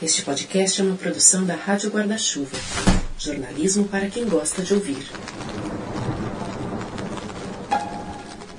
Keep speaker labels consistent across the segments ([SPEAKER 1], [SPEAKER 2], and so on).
[SPEAKER 1] Este podcast é uma produção da Rádio Guarda-Chuva. Jornalismo para quem gosta de ouvir.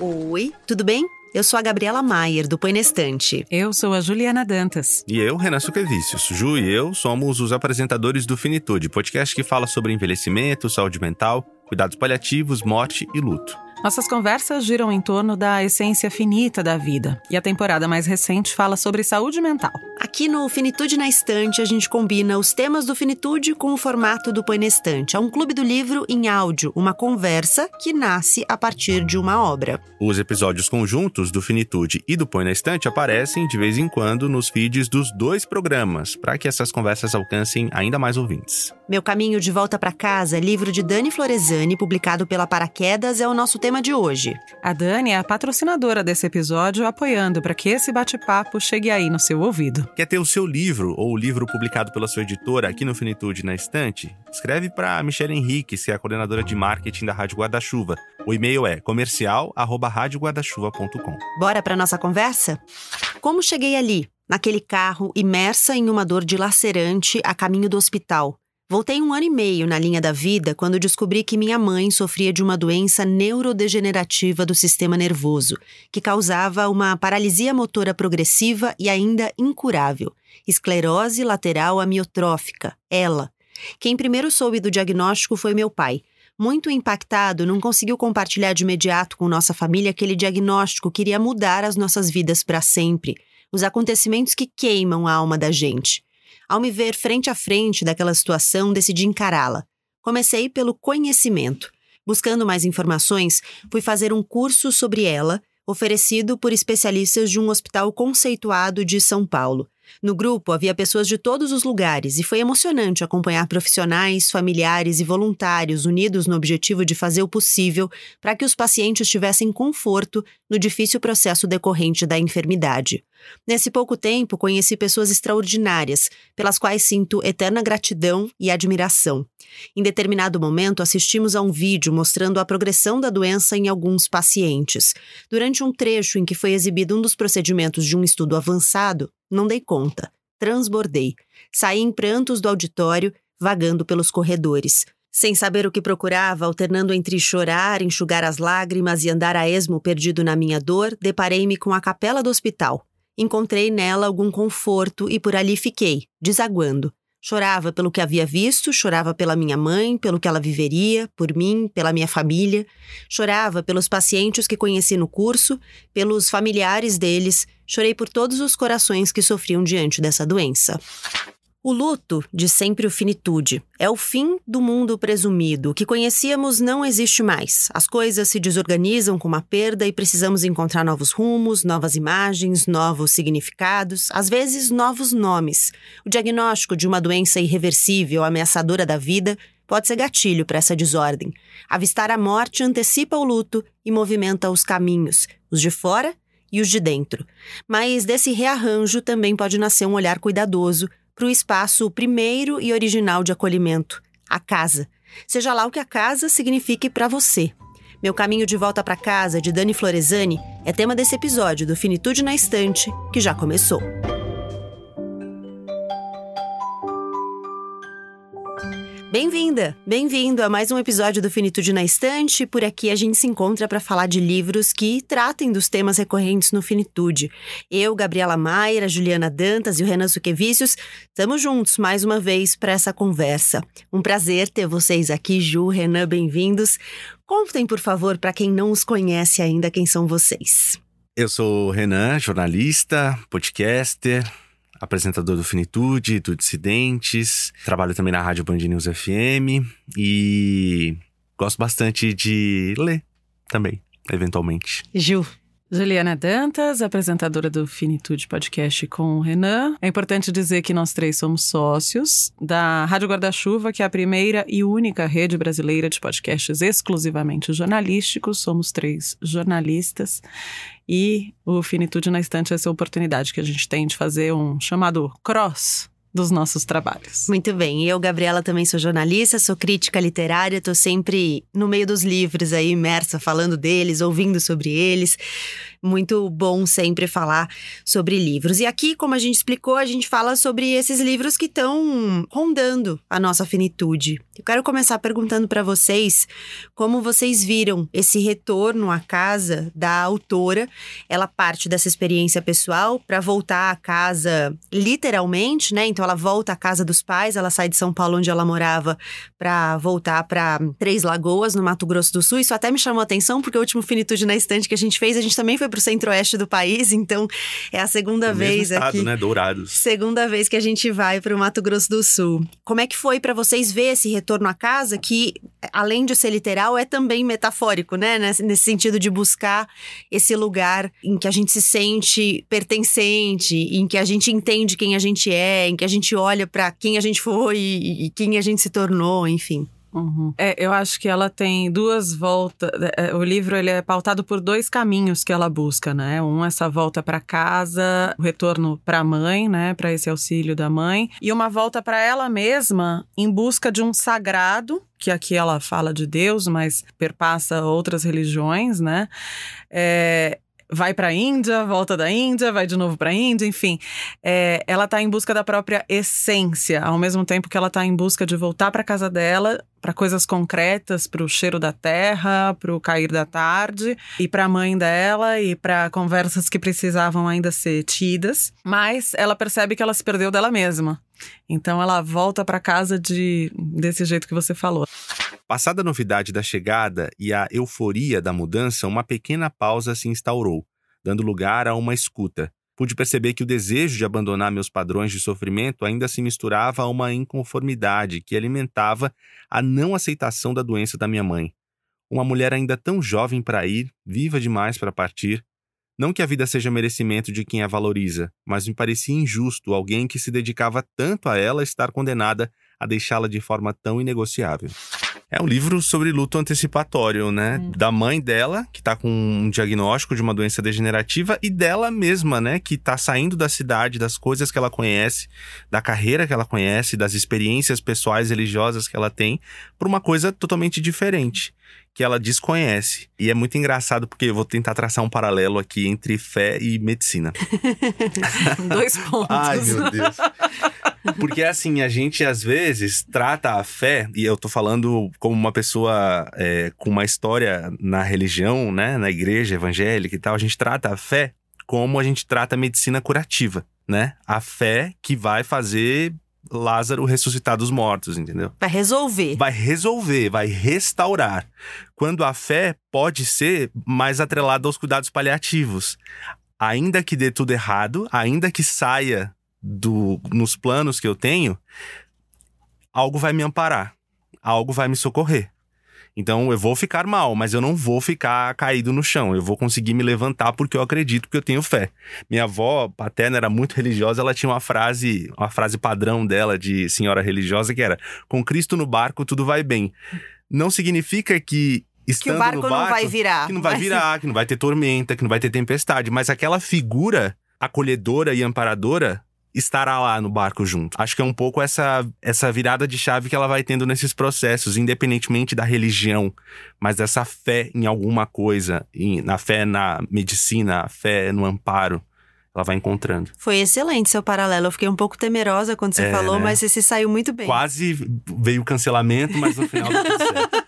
[SPEAKER 2] Oi, tudo bem? Eu sou a Gabriela Maier, do Põe na Estante.
[SPEAKER 3] Eu sou a Juliana Dantas.
[SPEAKER 4] E eu, Renan Suquevicius. Ju e eu somos os apresentadores do Finitude, podcast que fala sobre envelhecimento, saúde mental, cuidados paliativos, morte e luto.
[SPEAKER 3] Nossas conversas giram em torno da essência finita da vida, e a temporada mais recente fala sobre saúde mental.
[SPEAKER 2] Aqui no Finitude na Estante, a gente combina os temas do Finitude com o formato do Põe na Estante. É um clube do livro em áudio, uma conversa que nasce a partir de uma obra.
[SPEAKER 4] Os episódios conjuntos do Finitude e do Põe na Estante aparecem de vez em quando nos feeds dos dois programas, para que essas conversas alcancem ainda mais ouvintes.
[SPEAKER 2] Meu Caminho de Volta para Casa, livro de Dani Florezani, publicado pela Paraquedas, é o nosso tema de hoje.
[SPEAKER 3] A Dani é a patrocinadora desse episódio, apoiando para que esse bate-papo chegue aí no seu ouvido.
[SPEAKER 4] Quer ter o seu livro ou o livro publicado pela sua editora aqui no Finitude na estante? Escreve para Michelle Henriques, que é a coordenadora de marketing da Rádio Guarda-Chuva. O e-mail é comercial@radioguardachuva.com.
[SPEAKER 2] Bora para nossa conversa? Como cheguei ali, naquele carro, imersa em uma dor dilacerante a caminho do hospital? Voltei um ano e meio na linha da vida quando descobri que minha mãe sofria de uma doença neurodegenerativa do sistema nervoso, que causava uma paralisia motora progressiva e ainda incurável, esclerose lateral amiotrófica, ela. Quem primeiro soube do diagnóstico foi meu pai. Muito impactado, não conseguiu compartilhar de imediato com nossa família aquele diagnóstico que iria mudar as nossas vidas para sempre, os acontecimentos que queimam a alma da gente. Ao me ver frente a frente daquela situação, decidi encará-la. Comecei pelo conhecimento. Buscando mais informações, fui fazer um curso sobre ela, oferecido por especialistas de um hospital conceituado de São Paulo. No grupo havia pessoas de todos os lugares e foi emocionante acompanhar profissionais, familiares e voluntários unidos no objetivo de fazer o possível para que os pacientes tivessem conforto no difícil processo decorrente da enfermidade. Nesse pouco tempo, conheci pessoas extraordinárias, pelas quais sinto eterna gratidão e admiração. Em determinado momento, assistimos a um vídeo mostrando a progressão da doença em alguns pacientes. Durante um trecho em que foi exibido um dos procedimentos de um estudo avançado, não dei conta. Transbordei. Saí em prantos do auditório, vagando pelos corredores. Sem saber o que procurava, alternando entre chorar, enxugar as lágrimas e andar a esmo perdido na minha dor, deparei-me com a capela do hospital. Encontrei nela algum conforto e por ali fiquei, desaguando. Chorava pelo que havia visto, chorava pela minha mãe, pelo que ela viveria, por mim, pela minha família. Chorava pelos pacientes que conheci no curso, pelos familiares deles. Chorei por todos os corações que sofriam diante dessa doença. O luto, de sempre o finitude, é o fim do mundo presumido. O que conhecíamos não existe mais. As coisas se desorganizam com uma perda e precisamos encontrar novos rumos, novas imagens, novos significados, às vezes novos nomes. O diagnóstico de uma doença irreversível, ameaçadora da vida, pode ser gatilho para essa desordem. Avistar a morte antecipa o luto e movimenta os caminhos, os de fora e os de dentro. Mas desse rearranjo também pode nascer um olhar cuidadoso para o espaço primeiro e original de acolhimento, a casa. Seja lá o que a casa signifique para você. Meu caminho de volta para casa, de Dani Florezani, é tema desse episódio do Finitude na Estante, que já começou. Bem-vinda, bem-vindo a mais um episódio do Finitude na Estante. Por aqui a gente se encontra para falar de livros que tratem dos temas recorrentes no Finitude. Eu, Gabriela Maier, a Juliana Dantas e o Renan Suquevicius estamos juntos mais uma vez para essa conversa. Um prazer ter vocês aqui, Ju, Renan, bem-vindos. Contem, por favor, para quem não os conhece ainda, quem são vocês.
[SPEAKER 4] Eu sou o Renan, jornalista, podcaster, apresentador do Finitude, do Dissidentes, trabalho também na Rádio Band News FM e gosto bastante de ler também, eventualmente.
[SPEAKER 2] Ju.
[SPEAKER 3] Juliana Dantas, apresentadora do Finitude Podcast com o Renan. É importante dizer que nós três somos sócios da Rádio Guarda-Chuva, que é a primeira e única rede brasileira de podcasts exclusivamente jornalísticos. Somos três jornalistas e o Finitude na Estante é essa oportunidade que a gente tem de fazer um chamado cross dos nossos trabalhos.
[SPEAKER 2] Muito bem. Eu, Gabriela, também sou jornalista, sou crítica literária, estou sempre no meio dos livros aí, imersa, falando deles, ouvindo sobre eles. Muito bom sempre falar sobre livros. E aqui, como a gente explicou, a gente fala sobre esses livros que estão rondando a nossa finitude. Eu quero começar perguntando para vocês como vocês viram esse retorno à casa da autora. Ela parte dessa experiência pessoal para voltar à casa literalmente, né? Então ela volta à casa dos pais, ela sai de São Paulo onde ela morava para voltar para Três Lagoas, no Mato Grosso do Sul. Isso até me chamou a atenção porque o último Finitude na Estante que a gente fez, a gente também foi para o centro-oeste do país, então é a segunda vez
[SPEAKER 4] estado,
[SPEAKER 2] aqui.
[SPEAKER 4] né? Dourados.
[SPEAKER 2] Segunda vez que a gente vai para o Mato Grosso do Sul. Como é que foi para vocês ver esse retorno à casa, que além de ser literal, é também metafórico, né? Nesse, sentido de buscar esse lugar em que a gente se sente pertencente, em que a gente entende quem a gente é, em que a gente olha para quem a gente foi e quem a gente se tornou, enfim.
[SPEAKER 3] Uhum. É, eu acho que ela tem duas voltas. é, O livro ele é pautado por dois caminhos que ela busca, né? Um essa volta para casa, o retorno para a mãe, né? Para esse auxílio da mãe, e uma volta para ela mesma em busca de um sagrado. Que aqui ela fala de Deus, mas perpassa outras religiões, né? É, vai para a Índia, volta da Índia, vai de novo para a Índia, enfim. É, ela está em busca da própria essência, ao mesmo tempo que ela está em busca de voltar para casa dela, para coisas concretas, para o cheiro da terra, para o cair da tarde, e para a mãe dela, e para conversas que precisavam ainda ser tidas. Mas ela percebe que ela se perdeu dela mesma. Então ela volta para casa de desse jeito que você falou.
[SPEAKER 4] Passada a novidade da chegada e a euforia da mudança, uma pequena pausa se instaurou, dando lugar a uma escuta. Pude perceber que o desejo de abandonar meus padrões de sofrimento ainda se misturava a uma inconformidade que alimentava a não aceitação da doença da minha mãe. Uma mulher ainda tão jovem para ir, viva demais para partir. Não que a vida seja merecimento de quem a valoriza, mas me parecia injusto alguém que se dedicava tanto a ela estar condenada a deixá-la de forma tão inegociável. É um livro sobre luto antecipatório, né? Da mãe dela, que tá com um diagnóstico de uma doença degenerativa, e dela mesma, né? Que tá saindo da cidade, das coisas que ela conhece, da carreira que ela conhece, das experiências pessoais religiosas que ela tem, por uma coisa totalmente diferente. Que ela desconhece. E é muito engraçado porque eu vou tentar traçar um paralelo aqui entre fé e medicina.
[SPEAKER 3] Dois pontos.
[SPEAKER 4] Ai, meu Deus. Porque assim, a gente às vezes trata a fé, e eu tô falando como uma pessoa é, com uma história na religião, né, na igreja evangélica e tal, a gente trata a fé como a gente trata a medicina curativa, né? A fé que vai fazer Lázaro ressuscitar dos mortos, entendeu?
[SPEAKER 2] Vai resolver.
[SPEAKER 4] Vai resolver, vai restaurar. Quando a fé pode ser mais atrelada aos cuidados paliativos. Ainda que dê tudo errado, ainda que saia do, nos planos que eu tenho, algo vai me amparar, algo vai me socorrer. Então eu vou ficar mal, mas eu não vou ficar caído no chão. Eu vou conseguir me levantar porque eu acredito, porque eu tenho fé. Minha avó paterna era muito religiosa, ela tinha uma frase, uma frase padrão dela de senhora religiosa que era: "Com Cristo no barco tudo vai bem". Não significa que estando
[SPEAKER 2] Que o barco,
[SPEAKER 4] no barco
[SPEAKER 2] não vai virar.
[SPEAKER 4] que não vai
[SPEAKER 2] Mas-
[SPEAKER 4] virar, que não vai ter tormenta, que não vai ter tempestade, mas aquela figura acolhedora e amparadora estará lá no barco junto. Acho que é um pouco essa essa virada de chave que ela vai tendo nesses processos, independentemente da religião, mas dessa fé em alguma coisa, em- na fé na medicina, a fé no amparo, ela vai encontrando.
[SPEAKER 2] Foi excelente seu paralelo. Eu fiquei um pouco temerosa quando você
[SPEAKER 4] É,
[SPEAKER 2] falou,
[SPEAKER 4] né?
[SPEAKER 2] mas você se saiu muito bem.
[SPEAKER 4] Quase veio o cancelamento, mas no final deu certo.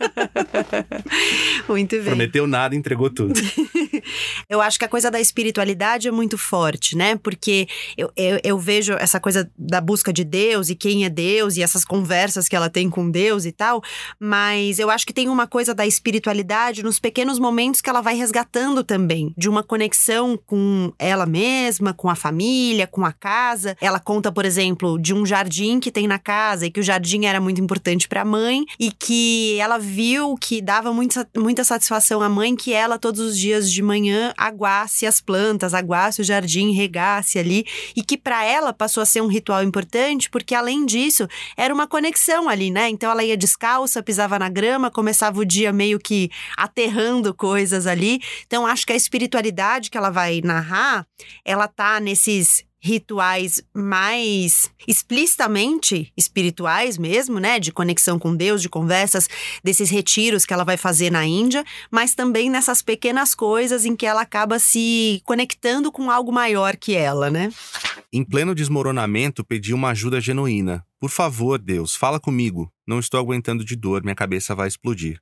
[SPEAKER 2] Muito bem.
[SPEAKER 4] Prometeu nada, entregou tudo.
[SPEAKER 2] Eu acho que a coisa da espiritualidade é muito forte, né? Porque eu, eu, eu vejo essa coisa da busca de Deus e quem é Deus e essas conversas que ela tem com Deus e tal, mas eu acho que tem uma coisa da espiritualidade nos pequenos momentos que ela vai resgatando também, de uma conexão com ela mesma, com a família, com a casa. Ela conta, por exemplo, de um jardim que tem na casa e que o jardim era muito importante para a mãe e que ela viu que dava muito, sa- muita satisfação à mãe que ela todos os dias de manhã aguasse as plantas, aguasse o jardim, regasse ali e que para ela passou a ser um ritual importante porque além disso era uma conexão ali, né? Então ela ia descalça, pisava na grama, começava o dia meio que aterrando coisas ali. Então acho que a espiritualidade que ela vai narrar, ela tá nesses rituais mais explicitamente espirituais mesmo, né, de conexão com Deus, de conversas, desses retiros que ela vai fazer na Índia, mas também nessas pequenas coisas em que ela acaba se conectando com algo maior que ela, né?
[SPEAKER 4] Em pleno desmoronamento, pedi uma ajuda genuína. Por favor, Deus, fala comigo. Não estou aguentando de dor, minha cabeça vai explodir.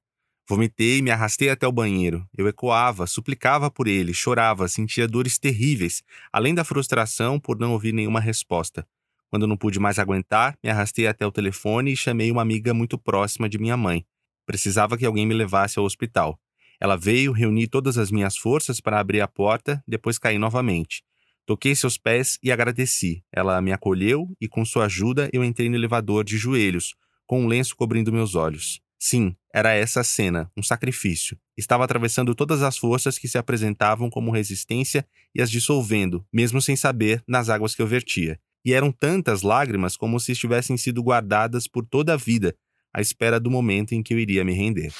[SPEAKER 4] Vomitei e me arrastei até o banheiro. Eu ecoava, suplicava por ele, chorava, sentia dores terríveis, além da frustração por não ouvir nenhuma resposta. Quando não pude mais aguentar, me arrastei até o telefone e chamei uma amiga muito próxima de minha mãe. Precisava que alguém me levasse ao hospital. Ela veio, reuni todas as minhas forças para abrir a porta, depois caí novamente. Toquei seus pés e agradeci. Ela me acolheu e, com sua ajuda, eu entrei no elevador de joelhos, com um lenço cobrindo meus olhos. Sim, era essa a cena, um sacrifício. Estava atravessando todas as forças que se apresentavam como resistência e as dissolvendo, mesmo sem saber, nas águas que eu vertia. E eram tantas lágrimas como se estivessem sido guardadas por toda a vida, à espera do momento em que eu iria me render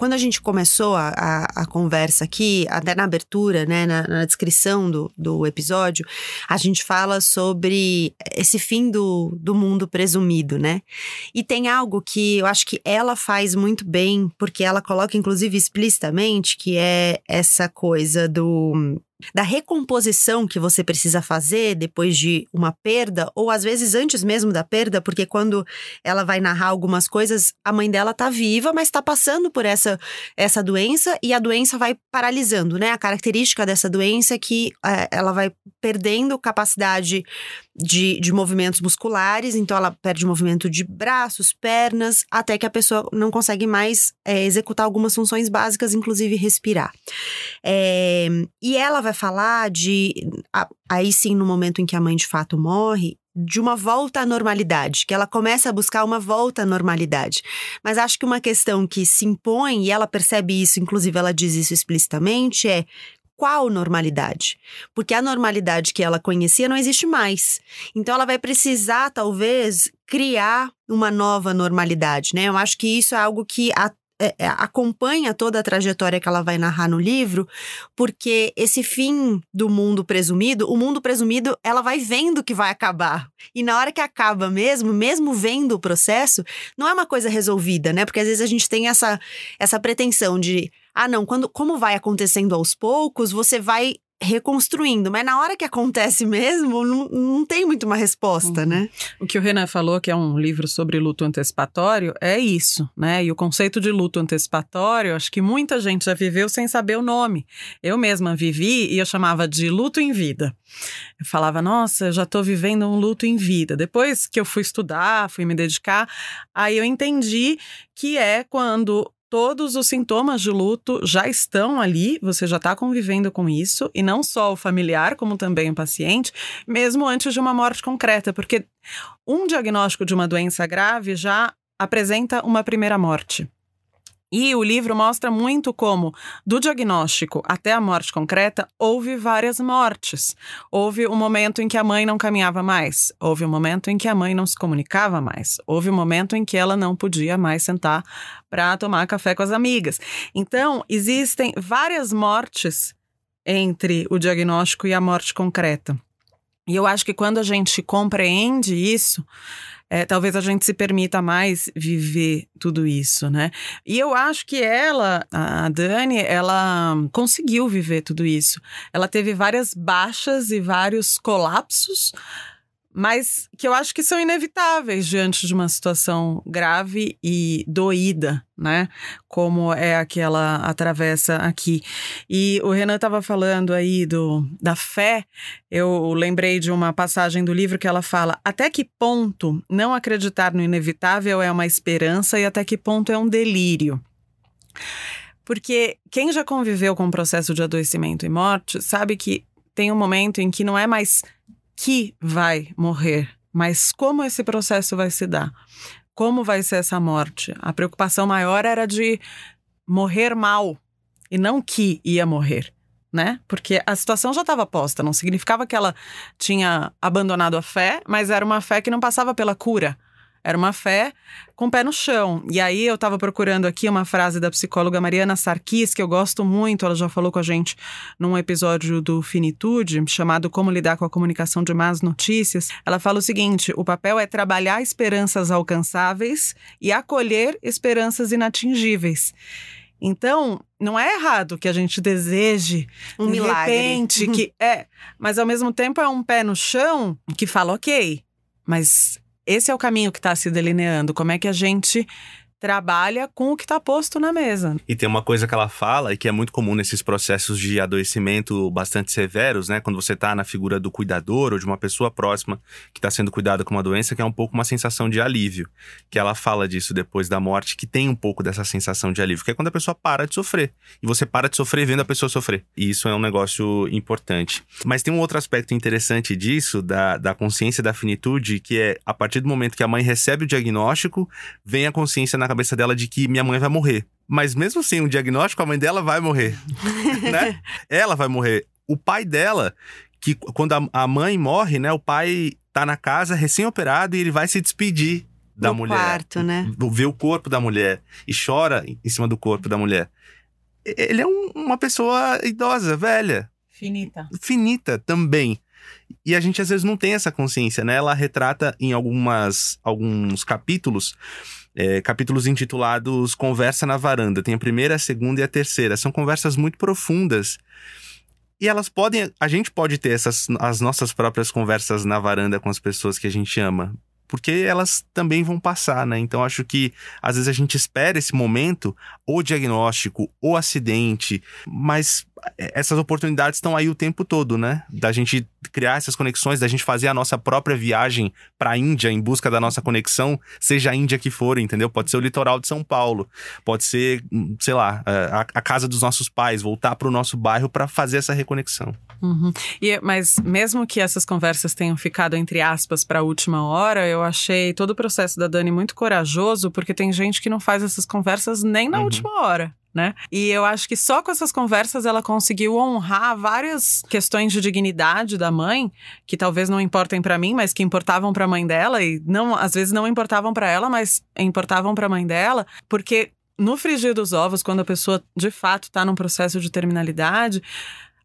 [SPEAKER 2] quando a gente começou a, a, a, conversa aqui, até na abertura, né, na, na, descrição do, do episódio, a gente fala sobre esse fim do, do mundo presumido, né? E tem algo que eu acho que ela faz muito bem, porque ela coloca, inclusive, explicitamente, que é essa coisa do da recomposição que você precisa fazer depois de uma perda, ou às vezes antes mesmo da perda, porque quando ela vai narrar algumas coisas, a mãe dela tá viva, mas tá passando por essa, essa doença e a doença vai paralisando, né? A característica dessa doença é que é, ela vai perdendo capacidade de, de movimentos musculares, então ela perde movimento de braços, pernas, até que a pessoa não consegue mais é, executar algumas funções básicas, inclusive respirar. É, e ela vai falar de. Aí sim, no momento em que a mãe de fato morre, de uma volta à normalidade, que ela começa a buscar uma volta à normalidade. Mas acho que uma questão que se impõe, e ela percebe isso, inclusive ela diz isso explicitamente, é qual normalidade? Porque a normalidade que ela conhecia não existe mais. Então ela vai precisar, talvez, criar uma nova normalidade, né? Eu acho que isso é algo que a é, é, acompanha toda a trajetória que ela vai narrar no livro, porque esse fim do mundo presumido, o mundo presumido, ela vai vendo que vai acabar. E na hora que acaba mesmo, mesmo vendo o processo, não é uma coisa resolvida, né? Porque às vezes a gente tem essa, essa pretensão de ah, não, quando, como vai acontecendo aos poucos, você vai reconstruindo, mas na hora que acontece mesmo, não, não tem muito uma resposta, uhum. né?
[SPEAKER 3] O que o Renan falou, que é um livro sobre luto antecipatório, é isso, né? E o conceito de luto antecipatório, acho que muita gente já viveu sem saber o nome. Eu mesma vivi e eu chamava de luto em vida. Eu falava, nossa, eu já estou vivendo um luto em vida. Depois que eu fui estudar, fui me dedicar, aí eu entendi que é quando todos os sintomas de luto já estão ali, você já está convivendo com isso, e não só o familiar, como também o paciente, mesmo antes de uma morte concreta, porque um diagnóstico de uma doença grave já apresenta uma primeira morte. E o livro mostra muito como, do diagnóstico até a morte concreta, houve várias mortes. Houve um momento em que a mãe não caminhava mais, houve um momento em que a mãe não se comunicava mais, houve um momento em que ela não podia mais sentar para tomar café com as amigas. Então, existem várias mortes entre o diagnóstico e a morte concreta. E eu acho que quando a gente compreende isso, é, talvez a gente se permita mais viver tudo isso, né? E eu acho que ela, a Dani, ela conseguiu viver tudo isso. Ela teve várias baixas e vários colapsos, mas que eu acho que são inevitáveis diante de uma situação grave e doída, né? Como é a que ela atravessa aqui. E o Renan estava falando aí do, da fé. Eu lembrei de uma passagem do livro que ela fala: até que ponto não acreditar no inevitável é uma esperança e até que ponto é um delírio. Porque quem já conviveu com o processo de adoecimento e morte sabe que tem um momento em que não é mais que vai morrer, mas como esse processo vai se dar? Como vai ser essa morte? A preocupação maior era de morrer mal e não que ia morrer, né? Porque a situação já estava posta, não significava que ela tinha abandonado a fé, mas era uma fé que não passava pela cura. Era uma fé com o pé no chão. E aí eu estava procurando aqui uma frase da psicóloga Mariana Sarkis, que eu gosto muito, ela já falou com a gente num episódio do Finitude, chamado Como Lidar com a Comunicação de Más Notícias. Ela fala o seguinte: o papel é trabalhar esperanças alcançáveis e acolher esperanças inatingíveis. Então, não é errado que a gente deseje
[SPEAKER 2] Um
[SPEAKER 3] de
[SPEAKER 2] milagre.
[SPEAKER 3] repente que é, mas ao mesmo tempo é um pé no chão que fala, ok, mas esse é o caminho que está se delineando. Como é que a gente trabalha com o que está posto na mesa?
[SPEAKER 4] E tem uma coisa que ela fala e que é muito comum nesses processos de adoecimento bastante severos, né? Quando você tá na figura do cuidador ou de uma pessoa próxima que está sendo cuidada com uma doença, que é um pouco uma sensação de alívio. Que ela fala disso depois da morte, que tem um pouco dessa sensação de alívio, que é quando a pessoa para de sofrer. E você para de sofrer vendo a pessoa sofrer. E isso é um negócio importante. Mas tem um outro aspecto interessante disso, da, da consciência da finitude, que é a partir do momento que a mãe recebe o diagnóstico, vem a consciência na cabeça dela de que minha mãe vai morrer. Mas mesmo sem um diagnóstico, a mãe dela vai morrer. né? Ela vai morrer. O pai dela, que quando a, a mãe morre, né? O pai tá na casa recém-operado e ele vai se despedir da
[SPEAKER 2] no
[SPEAKER 4] mulher.
[SPEAKER 2] quarto, né?
[SPEAKER 4] Vê o corpo da mulher e chora em cima do corpo da mulher. Ele é um- uma pessoa idosa, velha
[SPEAKER 3] Finita.
[SPEAKER 4] finita também. E a gente às vezes não tem essa consciência, né? Ela retrata em algumas, alguns capítulos, é, capítulos intitulados Conversa na Varanda. Tem a primeira, a segunda e a terceira. São conversas muito profundas. E elas podem. A gente pode ter essas, as nossas próprias conversas na varanda com as pessoas que a gente ama. Porque elas também vão passar, né? Então acho que às vezes a gente espera esse momento, ou diagnóstico, ou acidente, mas essas oportunidades estão aí o tempo todo, né? Da gente criar essas conexões, da gente fazer a nossa própria viagem para a Índia em busca da nossa conexão, seja a Índia que for, entendeu? Pode ser o litoral de São Paulo, pode ser, hum, sei lá, a, a casa dos nossos pais, voltar para o nosso bairro para fazer essa reconexão.
[SPEAKER 3] Uhum. E, mas mesmo que essas conversas tenham ficado, entre aspas, para a última hora, eu achei todo o processo da Dani muito corajoso, porque tem gente que não faz essas conversas nem na
[SPEAKER 4] Uhum.
[SPEAKER 3] última hora. Né? E eu acho que só com essas conversas ela conseguiu honrar várias questões de dignidade da mãe, que talvez não importem para mim, mas que importavam para a mãe dela e não, às vezes não importavam para ela, mas importavam para a mãe dela, porque no frigir dos ovos, quando a pessoa de fato está num processo de terminalidade,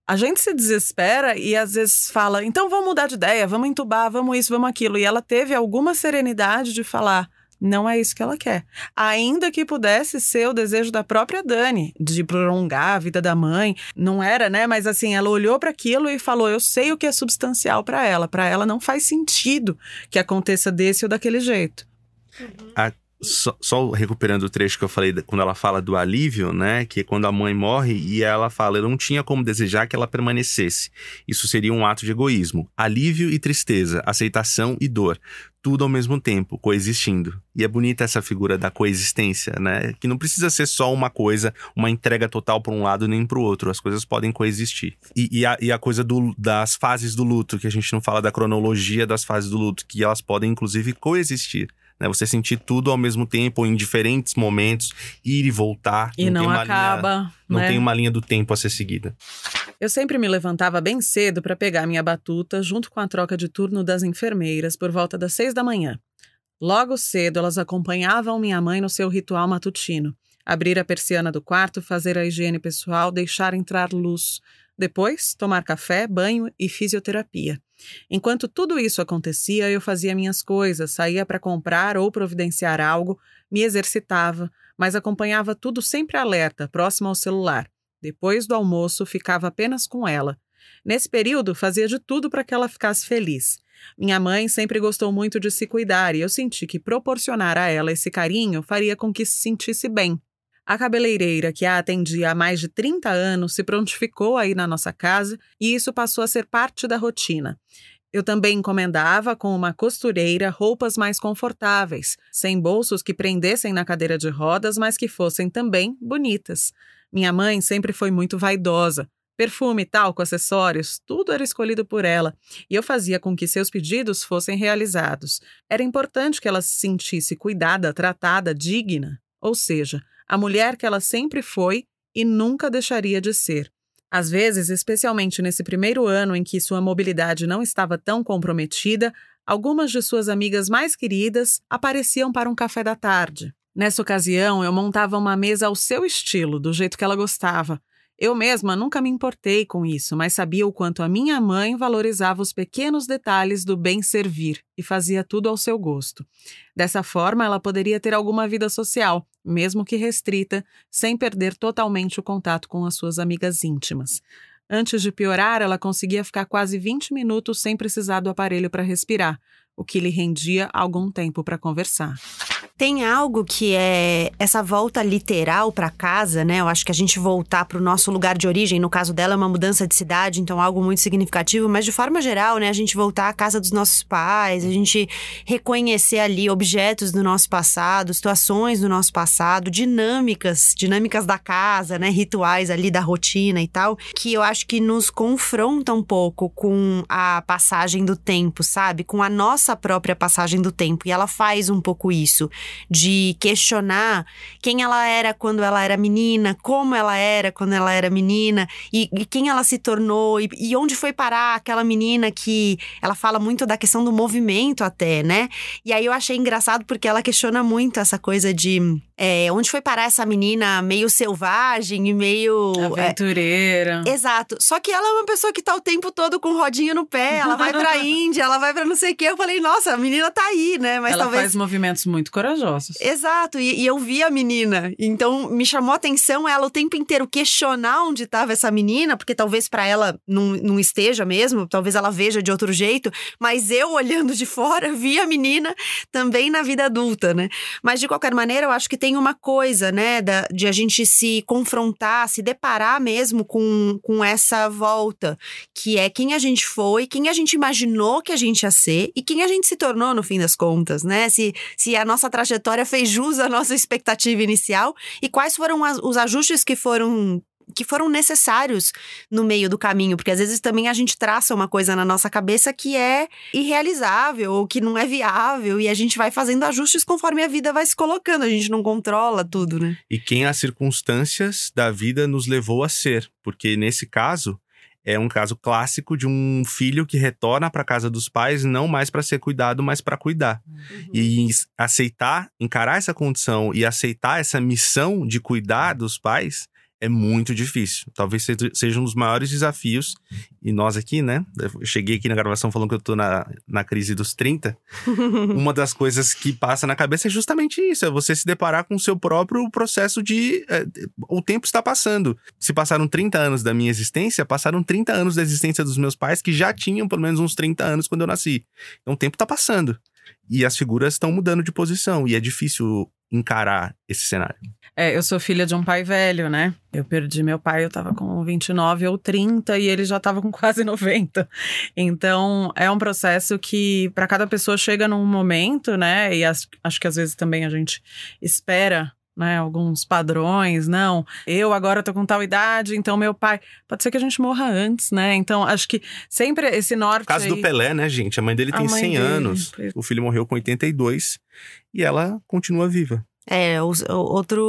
[SPEAKER 3] a gente se desespera e às vezes fala, então vamos mudar de ideia, vamos entubar, vamos isso, vamos aquilo. E ela teve alguma serenidade de falar. Não é isso que ela quer. Ainda que pudesse ser o desejo da própria Dani, de prolongar a vida da mãe. Não era, né? Mas assim, ela olhou para aquilo e falou: Eu sei o que é substancial para ela. Para ela não faz sentido que aconteça desse ou daquele jeito.
[SPEAKER 4] Só, só recuperando o trecho que eu falei quando ela fala do alívio, né? Que é quando a mãe morre e ela fala, eu não tinha como desejar que ela permanecesse. Isso seria um ato de egoísmo. Alívio e tristeza, aceitação e dor. Tudo ao mesmo tempo, coexistindo. E é bonita essa figura da coexistência, né? Que não precisa ser só uma coisa, uma entrega total para um lado nem para o outro. As coisas podem coexistir. E, e a, e a coisa do- das fases do luto, que a gente não fala da cronologia das fases do luto, que elas podem inclusive coexistir né? Você sentir tudo ao mesmo tempo, em diferentes momentos, ir e voltar.
[SPEAKER 3] E não,
[SPEAKER 4] uma
[SPEAKER 3] acaba.
[SPEAKER 4] Linha, não
[SPEAKER 3] né?
[SPEAKER 4] tem uma linha do tempo a ser seguida.
[SPEAKER 3] Eu sempre me levantava bem cedo para pegar minha batuta junto com a troca de turno das enfermeiras por volta das seis da manhã. Logo cedo, elas acompanhavam minha mãe no seu ritual matutino. Abrir a persiana do quarto, fazer a higiene pessoal, deixar entrar luz. Depois, tomar café, banho e fisioterapia. Enquanto tudo isso acontecia, eu fazia minhas coisas, saía para comprar ou providenciar algo, me exercitava, mas acompanhava tudo sempre alerta, próximo ao celular. Depois do almoço, ficava apenas com ela. Nesse período, fazia de tudo para que ela ficasse feliz. Minha mãe sempre gostou muito de se cuidar e eu senti que proporcionar a ela esse carinho faria com que se sentisse bem. A cabeleireira, que a atendia há mais de 30 anos, se prontificou aí na nossa casa e isso passou a ser parte da rotina. Eu também encomendava com uma costureira roupas mais confortáveis, sem bolsos que prendessem na cadeira de rodas, mas que fossem também bonitas. Minha mãe sempre foi muito vaidosa. Perfume, talco, acessórios, tudo era escolhido por ela, e eu fazia com que seus pedidos fossem realizados. Era importante que ela se sentisse cuidada, tratada, digna, ou seja, a mulher que ela sempre foi e nunca deixaria de ser. Às vezes, especialmente nesse primeiro ano em que sua mobilidade não estava tão comprometida, algumas de suas amigas mais queridas apareciam para um café da tarde. Nessa ocasião, eu montava uma mesa ao seu estilo, do jeito que ela gostava. Eu mesma nunca me importei com isso, mas sabia o quanto a minha mãe valorizava os pequenos detalhes do bem servir e fazia tudo ao seu gosto. Dessa forma, ela poderia ter alguma vida social, mesmo que restrita, sem perder totalmente o contato com as suas amigas íntimas. Antes de piorar, ela conseguia ficar quase 20 minutos sem precisar do aparelho para respirar, o que lhe rendia algum tempo para conversar.
[SPEAKER 2] Tem algo que é essa volta literal para casa, né? Eu acho que a gente voltar para o nosso lugar de origem, no caso dela é uma mudança de cidade, então algo muito significativo, mas de forma geral, né, a gente voltar à casa dos nossos pais, a gente reconhecer ali objetos do nosso passado, situações do nosso passado, dinâmicas, dinâmicas da casa, né, rituais ali da rotina e tal, que eu acho que nos confronta um pouco com a passagem do tempo, sabe? Com a nossa própria passagem do tempo, e ela faz um pouco isso de questionar quem ela era quando ela era menina, como ela era quando ela era menina e, e quem ela se tornou e, e, onde foi parar aquela menina que ela fala muito da questão do movimento até, né? E aí eu achei engraçado porque ela questiona muito essa coisa de é, onde foi parar essa menina meio selvagem e meio.
[SPEAKER 3] É, Aventureira.
[SPEAKER 2] É, exato. Só que ela é uma pessoa que tá o tempo todo com rodinha no pé, ela vai pra Índia, ela vai pra não sei o quê. Eu falei, nossa, a menina tá aí, né?
[SPEAKER 3] Mas ela talvez. faz movimentos muito corajosos.
[SPEAKER 2] Exato. E, e, eu vi a menina. Então me chamou a atenção ela o tempo inteiro questionar onde tava essa menina, porque talvez para ela não, não esteja mesmo, talvez ela veja de outro jeito. Mas eu, olhando de fora, vi a menina também na vida adulta, né? Mas de qualquer maneira, eu acho que tem uma coisa, né, da, de a gente se confrontar, se deparar mesmo com, com essa volta, que é quem a gente foi, quem a gente imaginou que a gente ia ser e quem a gente se tornou no fim das contas, né? Se, se a nossa trajetória fez jus à nossa expectativa inicial e quais foram as, os ajustes que foram que foram necessários no meio do caminho, porque às vezes também a gente traça uma coisa na nossa cabeça que é irrealizável ou que não é viável e a gente vai fazendo ajustes conforme a vida vai se colocando, a gente não controla tudo, né?
[SPEAKER 4] E quem as circunstâncias da vida nos levou a ser, porque nesse caso é um caso clássico de um filho que retorna para casa dos pais não mais para ser cuidado, mas para cuidar. Uhum. E aceitar, encarar essa condição e aceitar essa missão de cuidar dos pais é muito difícil. Talvez seja um dos maiores desafios. E nós aqui, né? Eu cheguei aqui na gravação falando que eu tô na, na crise dos 30. Uma das coisas que passa na cabeça é justamente isso: é você se deparar com o seu próprio processo de. É, o tempo está passando. Se passaram 30 anos da minha existência, passaram 30 anos da existência dos meus pais, que já tinham pelo menos uns 30 anos quando eu nasci. Então o tempo está passando. E as figuras estão mudando de posição. E é difícil encarar esse cenário.
[SPEAKER 3] É, eu sou filha de um pai velho, né? Eu perdi meu pai, eu tava com 29 ou 30 e ele já tava com quase 90. Então, é um processo que para cada pessoa chega num momento, né? E as, acho que às vezes também a gente espera né, alguns padrões, não, eu agora tô com tal idade, então meu pai, pode ser que a gente morra antes, né? Então, acho que sempre esse norte O
[SPEAKER 4] caso
[SPEAKER 3] aí...
[SPEAKER 4] do Pelé, né, gente? A mãe dele tem 100 dele... anos. O filho morreu com 82 e ela continua viva.
[SPEAKER 2] É, o, outro,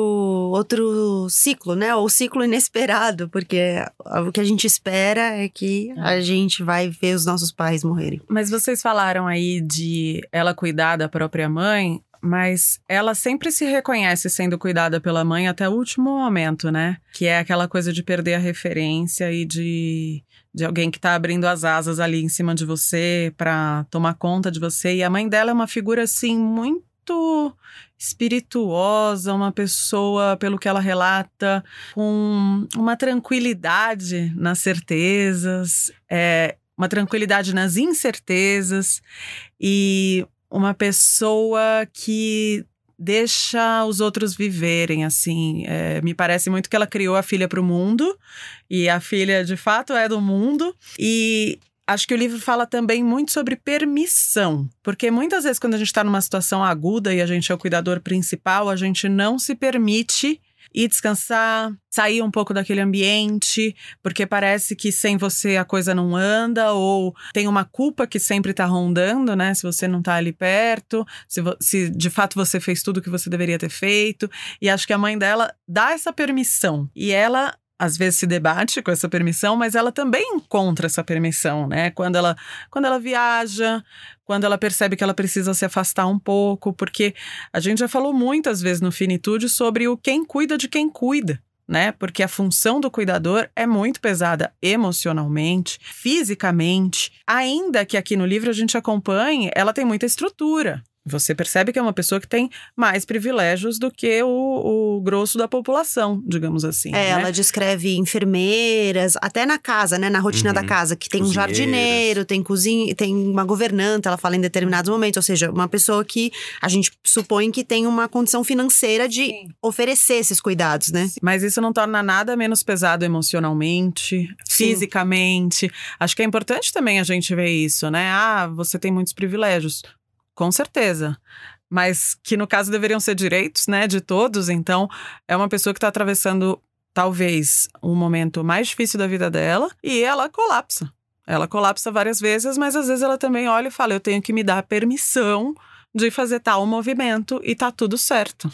[SPEAKER 2] outro ciclo, né? O ciclo inesperado, porque o que a gente espera é que é. a gente vai ver os nossos pais morrerem.
[SPEAKER 3] Mas vocês falaram aí de ela cuidar da própria mãe, mas ela sempre se reconhece sendo cuidada pela mãe até o último momento, né? Que é aquela coisa de perder a referência e de, de alguém que tá abrindo as asas ali em cima de você para tomar conta de você. E a mãe dela é uma figura, assim, muito espirituosa, uma pessoa, pelo que ela relata, com uma tranquilidade nas certezas, é, uma tranquilidade nas incertezas e uma pessoa que deixa os outros viverem, assim. É, me parece muito que ela criou a filha para o mundo e a filha de fato é do mundo e Acho que o livro fala também muito sobre permissão, porque muitas vezes quando a gente está numa situação aguda e a gente é o cuidador principal, a gente não se permite ir descansar, sair um pouco daquele ambiente, porque parece que sem você a coisa não anda, ou tem uma culpa que sempre tá rondando, né? Se você não tá ali perto, se, se de fato você fez tudo que você deveria ter feito. E acho que a mãe dela dá essa permissão. E ela às vezes se debate com essa permissão, mas ela também encontra essa permissão, né? Quando ela, quando ela viaja, quando ela percebe que ela precisa se afastar um pouco, porque a gente já falou muitas vezes no Finitude sobre o quem cuida de quem cuida. Né? Porque a função do cuidador é muito pesada emocionalmente, fisicamente. Ainda que aqui no livro a gente acompanhe, ela tem muita estrutura. Você percebe que é uma pessoa que tem mais privilégios do que o, o grosso da população, digamos assim.
[SPEAKER 2] É,
[SPEAKER 3] né?
[SPEAKER 2] ela descreve enfermeiras, até na casa, né? Na rotina
[SPEAKER 4] Uhum.
[SPEAKER 2] da casa, que tem um jardineiro, tem cozinha, tem uma governanta, ela fala em determinados momentos, ou seja, uma pessoa que a gente supõe que tem uma condição financeira de
[SPEAKER 3] Sim.
[SPEAKER 2] oferecer esses cuidados, né?
[SPEAKER 3] Mas isso não torna nada menos pesado emocionalmente,
[SPEAKER 2] Sim.
[SPEAKER 3] fisicamente. Acho que é importante também a gente ver isso, né? Ah, você tem muitos privilégios. Com certeza. Mas que no caso deveriam ser direitos, né, de todos. Então, é uma pessoa que está atravessando talvez um momento mais difícil da vida dela e ela colapsa. Ela colapsa várias vezes, mas às vezes ela também olha e fala: eu tenho que me dar permissão de fazer tal movimento e tá tudo certo.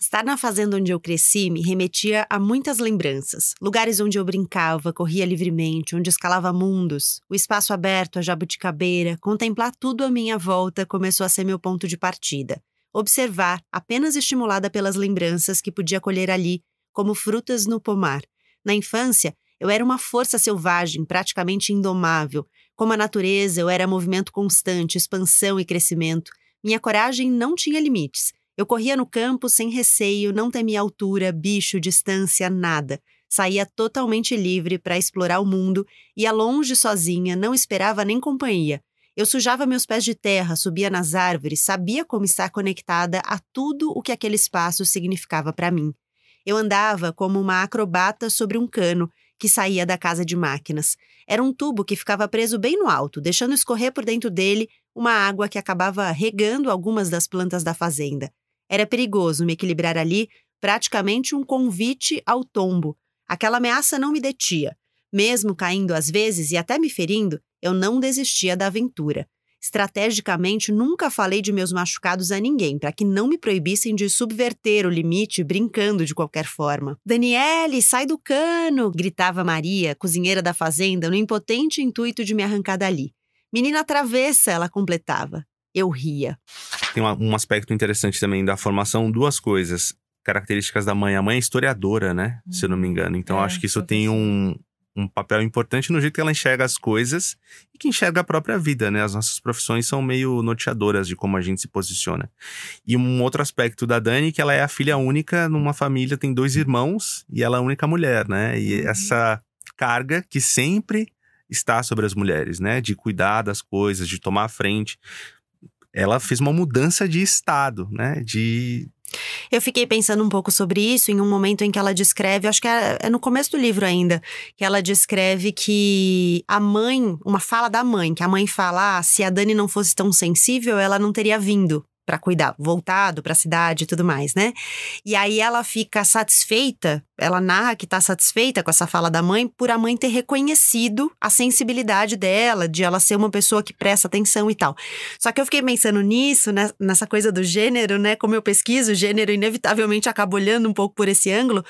[SPEAKER 2] Estar na fazenda onde eu cresci me remetia a muitas lembranças. Lugares onde eu brincava, corria livremente, onde escalava mundos. O espaço aberto, a jabuticabeira, contemplar tudo à minha volta começou a ser meu ponto de partida. Observar, apenas estimulada pelas lembranças que podia colher ali, como frutas no pomar. Na infância, eu era uma força selvagem, praticamente indomável. Como a natureza, eu era movimento constante, expansão e crescimento. Minha coragem não tinha limites. Eu corria no campo sem receio, não temia altura, bicho, distância, nada. Saía totalmente livre para explorar o mundo, ia longe sozinha, não esperava nem companhia. Eu sujava meus pés de terra, subia nas árvores, sabia como estar conectada a tudo o que aquele espaço significava para mim. Eu andava como uma acrobata sobre um cano que saía da casa de máquinas. Era um tubo que ficava preso bem no alto, deixando escorrer por dentro dele uma água que acabava regando algumas das plantas da fazenda. Era perigoso me equilibrar ali, praticamente um convite ao tombo. Aquela ameaça não me detia. Mesmo caindo às vezes e até me ferindo, eu não desistia da aventura. Estrategicamente, nunca falei de meus machucados a ninguém, para que não me proibissem de subverter o limite brincando de qualquer forma. Daniele, sai do cano! gritava Maria, cozinheira da fazenda, no impotente intuito de me arrancar dali. Menina travessa, ela completava. Eu ria.
[SPEAKER 4] Tem um aspecto interessante também da formação, duas coisas. Características da mãe. A mãe é historiadora, né? Se eu não me engano. Então,
[SPEAKER 3] É,
[SPEAKER 4] acho que isso tem um, um papel importante no jeito que ela enxerga as coisas e que enxerga a própria vida, né? As nossas profissões são meio norteadoras de como a gente se posiciona. E um outro aspecto da Dani, que ela é a filha única numa família, tem dois irmãos e ela é a única mulher, né? E
[SPEAKER 3] Uhum.
[SPEAKER 4] essa carga que sempre está sobre as mulheres, né? De cuidar das coisas, de tomar a frente. Ela fez uma mudança de estado, né? De
[SPEAKER 2] Eu fiquei pensando um pouco sobre isso em um momento em que ela descreve, acho que é, é no começo do livro ainda, que ela descreve que a mãe, uma fala da mãe, que a mãe fala: ah, se a Dani não fosse tão sensível, ela não teria vindo para cuidar, voltado para a cidade e tudo mais, né? E aí ela fica satisfeita, ela narra que tá satisfeita com essa fala da mãe por a mãe ter reconhecido a sensibilidade dela, de ela ser uma pessoa que presta atenção e tal. Só que eu fiquei pensando nisso, né, nessa coisa do gênero, né? Como eu pesquiso, o gênero inevitavelmente acaba olhando um pouco por esse ângulo,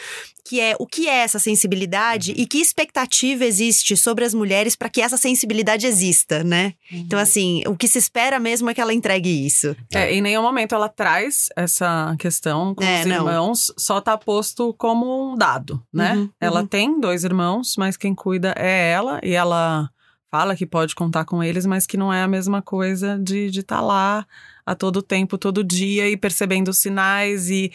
[SPEAKER 2] que é o que é essa sensibilidade e que expectativa existe sobre as mulheres para que essa sensibilidade exista, né? Então, assim, o que se espera mesmo é que ela entregue isso.
[SPEAKER 3] É, em nenhum momento ela traz essa questão com
[SPEAKER 2] É,
[SPEAKER 3] os
[SPEAKER 2] não.
[SPEAKER 3] irmãos, só tá posto como um dado, né?
[SPEAKER 2] Uhum,
[SPEAKER 3] ela
[SPEAKER 2] uhum.
[SPEAKER 3] tem dois irmãos, mas quem cuida é ela, e ela fala que pode contar com eles, mas que não é a mesma coisa de estar de tá lá a todo tempo, todo dia, e percebendo os sinais e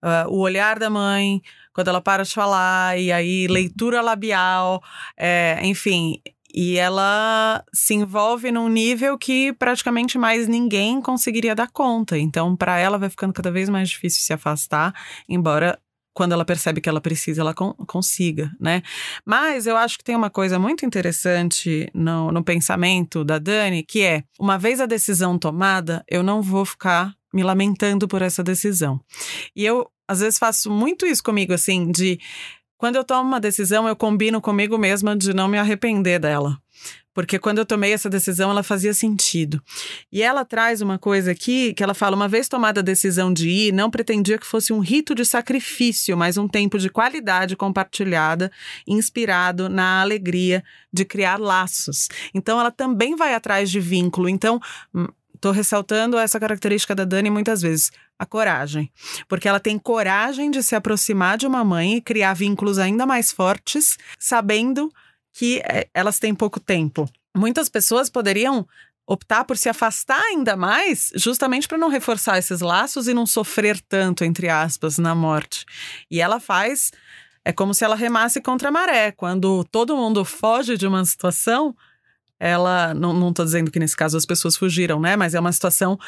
[SPEAKER 3] ah, o olhar da mãe, quando ela para de falar, e aí leitura labial, é, enfim. E ela se envolve num nível que praticamente mais ninguém conseguiria dar conta. Então, para ela, vai ficando cada vez mais difícil se afastar, embora quando ela percebe que ela precisa, ela con consiga, né? Mas eu acho que tem uma coisa muito interessante no, no pensamento da Dani, que é: uma vez a decisão tomada, eu não vou ficar me lamentando por essa decisão. E eu, às vezes, faço muito isso comigo, assim, de quando eu tomo uma decisão, eu combino comigo mesma de não me arrepender dela. Porque quando eu tomei essa decisão, ela fazia sentido. E ela traz uma coisa aqui que ela fala: uma vez tomada a decisão de ir, não pretendia que fosse um rito de sacrifício, mas um tempo de qualidade compartilhada, inspirado na alegria de criar laços. Então, ela também vai atrás de vínculo. Então, Estou ressaltando essa característica da Dani muitas vezes, a coragem. Porque ela tem coragem de se aproximar de uma mãe e criar vínculos ainda mais fortes, sabendo que é, elas têm pouco tempo. Muitas pessoas poderiam optar por se afastar ainda mais, justamente para não reforçar esses laços e não sofrer tanto, entre aspas, na morte. E ela faz. É como se ela remasse contra a maré. Quando todo mundo foge de uma situação, ela. Não, tô dizendo que nesse caso as pessoas fugiram, né? Mas é uma situação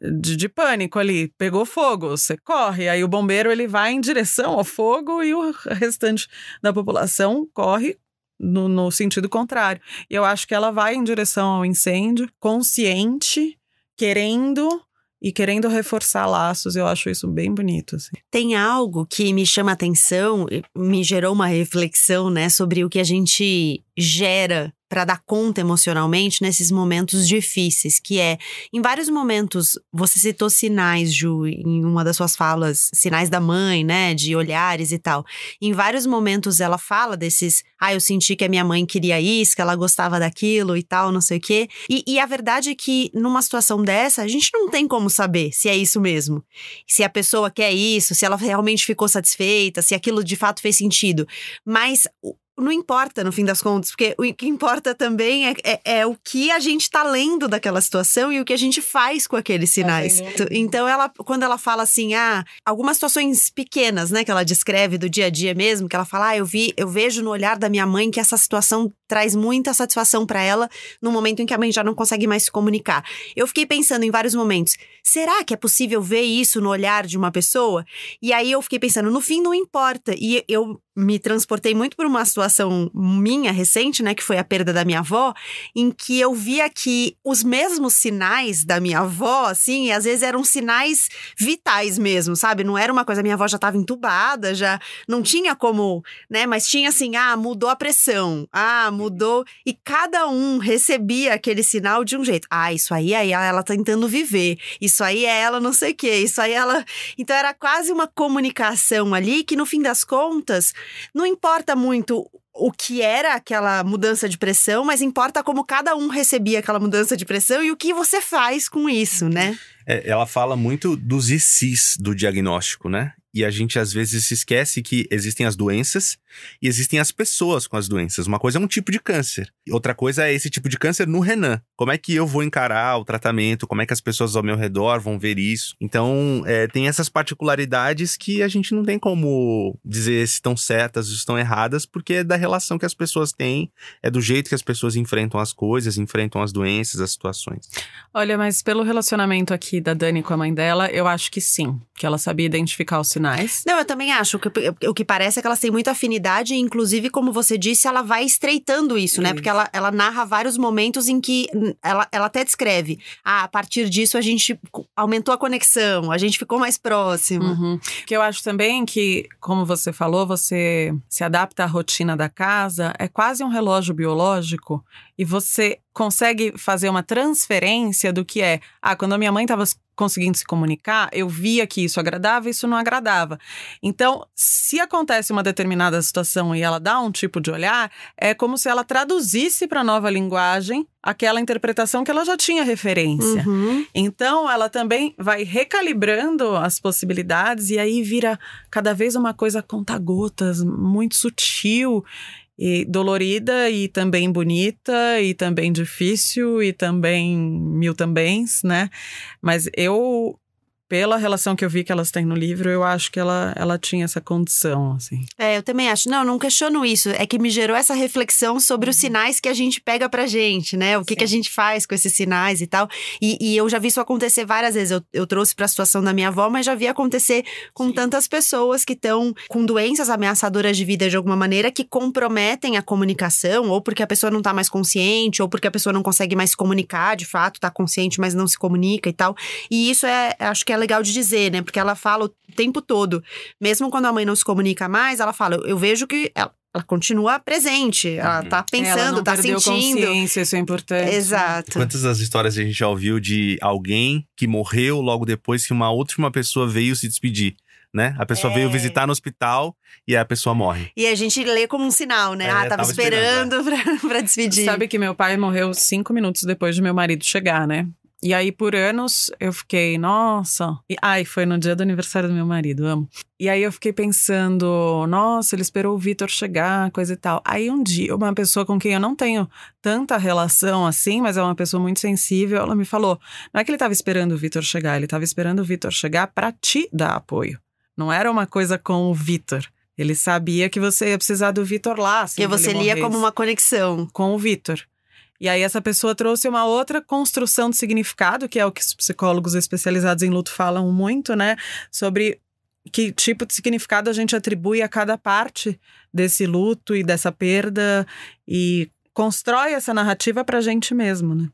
[SPEAKER 3] de, de, pânico ali. Pegou fogo, você corre. Aí o bombeiro ele vai em direção ao fogo e o restante da população corre no, no sentido contrário. E eu acho que ela vai em direção ao incêndio, consciente, querendo e querendo reforçar laços, eu acho isso bem bonito. Assim.
[SPEAKER 2] Tem algo que me chama atenção, me gerou uma reflexão, né, sobre o que a gente gera para dar conta emocionalmente nesses momentos difíceis, que é, em vários momentos, você citou sinais, Ju, em uma das suas falas, sinais da mãe, né, de olhares e tal. Em vários momentos ela fala desses, ah, eu senti que a minha mãe queria isso, que ela gostava daquilo e tal, não sei o quê. E, e a verdade é que numa situação dessa, a gente não tem como saber se é isso mesmo. Se a pessoa quer isso, se ela realmente ficou satisfeita, se aquilo de fato fez sentido. Mas não importa no fim das contas, porque o que importa também é, é, é o que a gente está lendo daquela situação e o que a gente faz com aqueles sinais. então, ela, quando ela fala assim, ah, algumas situações pequenas, né, que ela descreve do dia a dia mesmo, que ela fala, ah, eu vi, eu vejo no olhar da minha mãe que essa situação traz muita satisfação para ela no momento em que a mãe já não consegue mais se comunicar. Eu fiquei pensando em vários momentos, será que é possível ver isso no olhar de uma pessoa? E aí eu fiquei pensando, no fim não importa. E eu me transportei muito por uma situação minha recente, né, que foi a perda da minha avó, em que eu via que os mesmos sinais da minha avó, assim, às vezes eram sinais vitais mesmo, sabe? Não era uma coisa, minha avó já estava entubada, já não tinha como, né, mas tinha assim, ah, mudou a pressão, ah, mudou, e cada um recebia aquele sinal de um jeito. Ah, isso aí aí ela tá tentando viver. Isso aí é ela não sei o quê. Isso aí ela, então era quase uma comunicação ali que no fim das contas não importa muito o que era aquela mudança de pressão, mas importa como cada um recebia aquela mudança de pressão e o que você faz com isso, né?
[SPEAKER 4] É, ela fala muito dos ICs do diagnóstico, né? E a gente às vezes se esquece que existem as doenças e existem as pessoas com as doenças. Uma coisa é um tipo de câncer, outra coisa é esse tipo de câncer no Renan. Como é que eu vou encarar o tratamento? Como é que as pessoas ao meu redor vão ver isso? Então, é, tem essas particularidades que a gente não tem como dizer se estão certas ou estão erradas, porque é da relação que as pessoas têm, é do jeito que as pessoas enfrentam as coisas, enfrentam as doenças, as situações.
[SPEAKER 3] Olha, mas pelo relacionamento aqui da Dani com a mãe dela, eu acho que sim, que ela sabia identificar os sinais
[SPEAKER 2] Não, eu também acho. que o que parece é que elas têm muita afinidade, e, inclusive, como você disse, ela vai estreitando isso, né? Porque ela, ela narra vários momentos em que ela, ela até descreve. Ah, a partir disso a gente aumentou a conexão, a gente ficou mais próximo.
[SPEAKER 3] Uhum. Que eu acho também que, como você falou, você se adapta à rotina da casa, é quase um relógio biológico e você consegue fazer uma transferência do que é, ah, quando a minha mãe estava conseguindo se comunicar, eu via que isso agradava e isso não agradava. Então, se acontece uma determinada situação e ela dá um tipo de olhar, é como se ela traduzisse para a nova linguagem aquela interpretação que ela já tinha referência. Uhum. Então, ela também vai recalibrando as possibilidades e aí vira cada vez uma coisa conta-gotas, muito sutil e dolorida e também bonita e também difícil e também mil tambéms, né? Mas eu pela relação que eu vi que elas têm no livro, eu acho que ela, ela tinha essa condição, assim.
[SPEAKER 2] É, eu também acho. Não, não questiono isso. É que me gerou essa reflexão sobre os uhum. sinais que a gente pega pra gente, né? O que, que a gente faz com esses sinais e tal. E, e eu já vi isso acontecer várias vezes. Eu, eu trouxe pra situação da minha avó, mas já vi acontecer com Sim. tantas pessoas que estão com doenças ameaçadoras de vida de alguma maneira que comprometem a comunicação, ou porque a pessoa não tá mais consciente, ou porque a pessoa não consegue mais se comunicar, de fato, tá consciente, mas não se comunica e tal. E isso é, acho que é legal de dizer, né? Porque ela fala o tempo todo, mesmo quando a mãe não se comunica mais, ela fala: eu vejo que ela, ela continua presente, ela
[SPEAKER 4] Uhum.
[SPEAKER 2] tá
[SPEAKER 3] ela
[SPEAKER 2] pensando,
[SPEAKER 3] não
[SPEAKER 2] tá
[SPEAKER 3] perdeu
[SPEAKER 2] sentindo.
[SPEAKER 3] consciência, isso é importante.
[SPEAKER 2] Exato.
[SPEAKER 4] Quantas das histórias a gente já ouviu de alguém que morreu logo depois que uma outra pessoa veio se despedir, né? A pessoa
[SPEAKER 2] É.
[SPEAKER 4] veio visitar no hospital e aí a pessoa morre.
[SPEAKER 2] E a gente lê como um sinal, né?
[SPEAKER 4] É,
[SPEAKER 2] ah, tava,
[SPEAKER 4] tava
[SPEAKER 2] esperando,
[SPEAKER 4] esperando,
[SPEAKER 2] pra, pra despedir.
[SPEAKER 3] Sabe que meu pai morreu cinco minutos depois de meu marido chegar, né? E aí, por anos, eu fiquei, nossa. E, ai, foi no dia do aniversário do meu marido, amo. E aí eu fiquei pensando, nossa, ele esperou o Vitor chegar, coisa e tal. Aí um dia, uma pessoa com quem eu não tenho tanta relação assim, mas é uma pessoa muito sensível, ela me falou: não é que ele tava esperando o Vitor chegar, ele tava esperando o Vitor chegar pra te dar apoio. Não era uma coisa com o Vitor. Ele sabia que você ia precisar do Vitor lá. Assim,
[SPEAKER 2] Porque você lia como uma conexão.
[SPEAKER 3] com o Vitor. E aí essa pessoa trouxe uma outra construção de significado, que é o que os psicólogos especializados em luto falam muito, né? Sobre que tipo de significado a gente atribui a cada parte desse luto e dessa perda e constrói essa narrativa pra gente mesmo, né?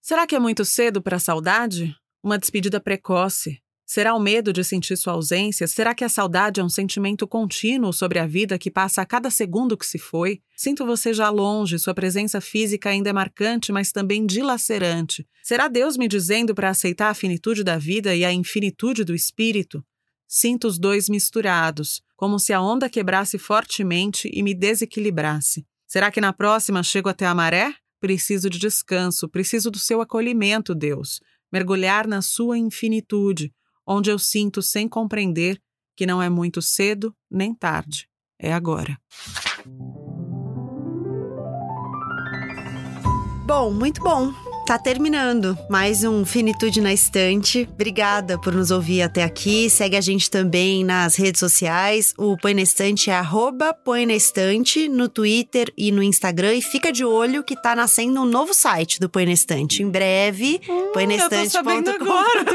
[SPEAKER 3] Será que é muito cedo para a saudade? Uma despedida precoce? Será o medo de sentir sua ausência? Será que a saudade é um sentimento contínuo sobre a vida que passa a cada segundo que se foi? Sinto você já longe, sua presença física ainda é marcante, mas também dilacerante. Será Deus me dizendo para aceitar a finitude da vida e a infinitude do espírito? Sinto os dois misturados, como se a onda quebrasse fortemente e me desequilibrasse. Será que na próxima chego até a maré? Preciso de descanso, preciso do seu acolhimento, Deus. Mergulhar na sua infinitude, onde eu sinto sem compreender que não é muito cedo nem tarde. É agora.
[SPEAKER 2] Bom, muito bom. Tá terminando mais um Finitude na Estante. Obrigada por nos ouvir até aqui. Segue a gente também nas redes sociais. O Põe na Estante é arroba Põe na Estante no Twitter e no Instagram. E fica de olho que tá nascendo um novo site do Põe na Estante. Em breve,
[SPEAKER 3] eu tô sabendo agora,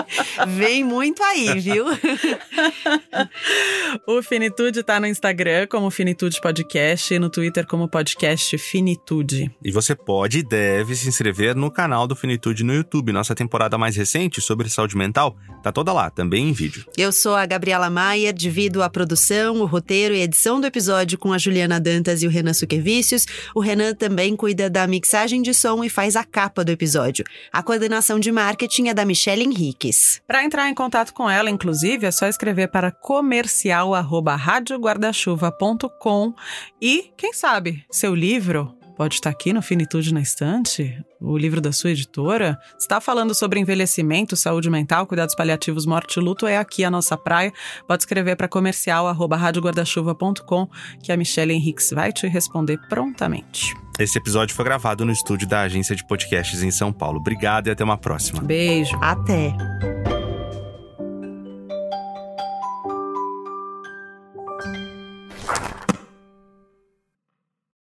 [SPEAKER 2] Vem muito aí, viu?
[SPEAKER 3] O Finitude tá no Instagram como Finitude Podcast e no Twitter como podcast Finitude.
[SPEAKER 4] E você pode e deve se inscrever no canal do Finitude no YouTube. Nossa temporada mais recente sobre saúde mental tá toda lá, também em vídeo.
[SPEAKER 2] Eu sou a Gabriela Maier, divido a produção, o roteiro e a edição do episódio com a Juliana Dantas e o Renan Suquevicius. O Renan também cuida da mixagem de som e faz a capa do episódio. A coordenação de marketing é da Michelle Henriques.
[SPEAKER 3] Para entrar em contato com ela, inclusive, é só escrever para comercial@radioguardachuva.com e, quem sabe, seu livro pode estar aqui no Finitude na Estante, o livro da sua editora. Está falando sobre envelhecimento, saúde mental, cuidados paliativos, morte e luto, é aqui a nossa praia. Pode escrever para comercial@radioguardachuva.com que a Michelle Henriques vai te responder prontamente.
[SPEAKER 4] Esse episódio foi gravado no estúdio da agência de podcasts em São Paulo. Obrigado e até uma próxima.
[SPEAKER 3] Beijo.
[SPEAKER 2] Até!